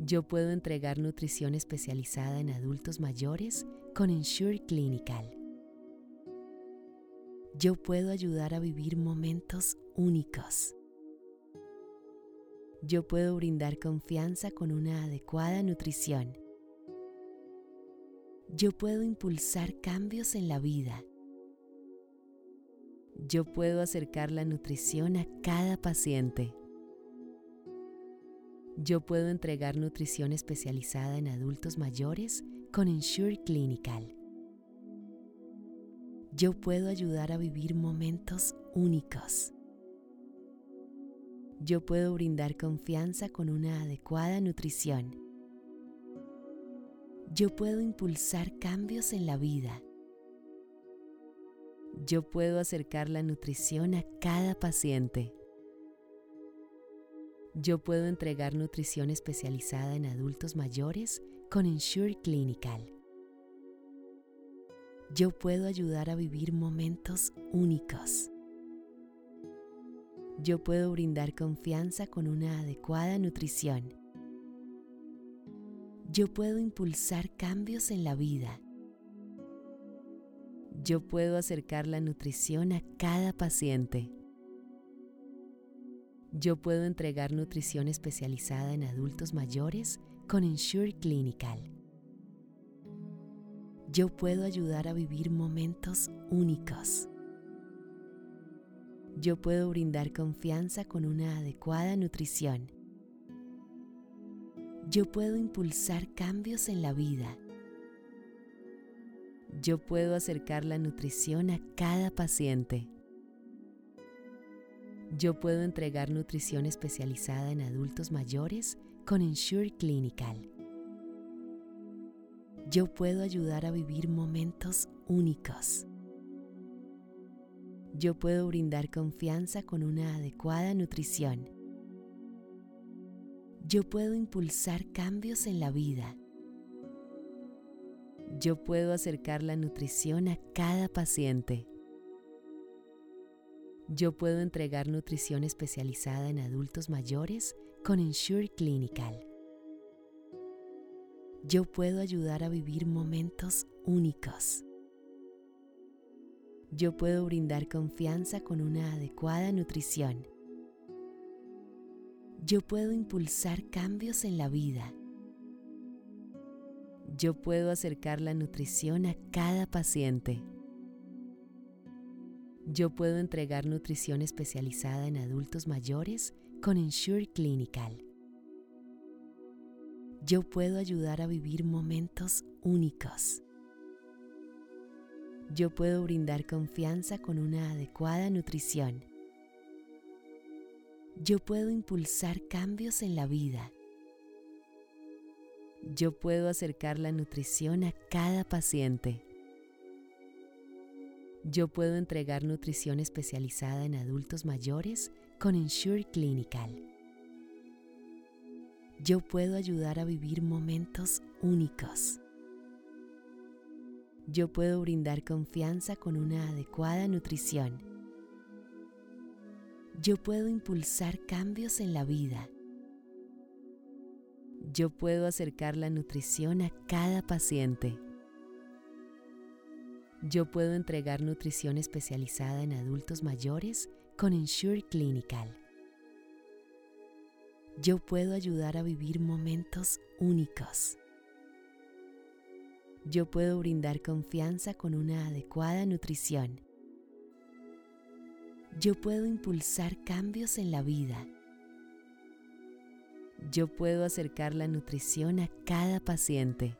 Yo puedo entregar nutrición especializada en adultos mayores con Ensure Clinical. Yo puedo ayudar a vivir momentos únicos. Yo puedo brindar confianza con una adecuada nutrición. Yo puedo impulsar cambios en la vida. Yo puedo acercar la nutrición a cada paciente. Yo puedo entregar nutrición especializada en adultos mayores con Ensure Clinical. Yo puedo ayudar a vivir momentos únicos. Yo puedo brindar confianza con una adecuada nutrición. Yo puedo impulsar cambios en la vida. Yo puedo acercar la nutrición a cada paciente. Yo puedo entregar nutrición especializada en adultos mayores con Ensure Clinical. Yo puedo ayudar a vivir momentos únicos. Yo puedo brindar confianza con una adecuada nutrición. Yo puedo impulsar cambios en la vida. Yo puedo acercar la nutrición a cada paciente. Yo puedo entregar nutrición especializada en adultos mayores con Ensure Clinical. Yo puedo ayudar a vivir momentos únicos. Yo puedo brindar confianza con una adecuada nutrición. Yo puedo impulsar cambios en la vida. Yo puedo acercar la nutrición a cada paciente. Yo puedo entregar nutrición especializada en adultos mayores con Ensure Clinical. Yo puedo ayudar a vivir momentos únicos. Yo puedo brindar confianza con una adecuada nutrición. Yo puedo impulsar cambios en la vida. Yo puedo acercar la nutrición a cada paciente. Yo puedo entregar nutrición especializada en adultos mayores con Ensure Clinical. Yo puedo ayudar a vivir momentos únicos. Yo puedo brindar confianza con una adecuada nutrición. Yo puedo impulsar cambios en la vida. Yo puedo acercar la nutrición a cada paciente. Yo puedo entregar nutrición especializada en adultos mayores con Ensure Clinical. Yo puedo ayudar a vivir momentos únicos. Yo puedo brindar confianza con una adecuada nutrición. Yo puedo impulsar cambios en la vida. Yo puedo acercar la nutrición a cada paciente. Yo puedo entregar nutrición especializada en adultos mayores con Ensure Clinical. Yo puedo ayudar a vivir momentos únicos. Yo puedo brindar confianza con una adecuada nutrición. Yo puedo impulsar cambios en la vida. Yo puedo acercar la nutrición a cada paciente. Yo puedo entregar nutrición especializada en adultos mayores con Ensure Clinical. Yo puedo ayudar a vivir momentos únicos. Yo puedo brindar confianza con una adecuada nutrición. Yo puedo impulsar cambios en la vida. Yo puedo acercar la nutrición a cada paciente.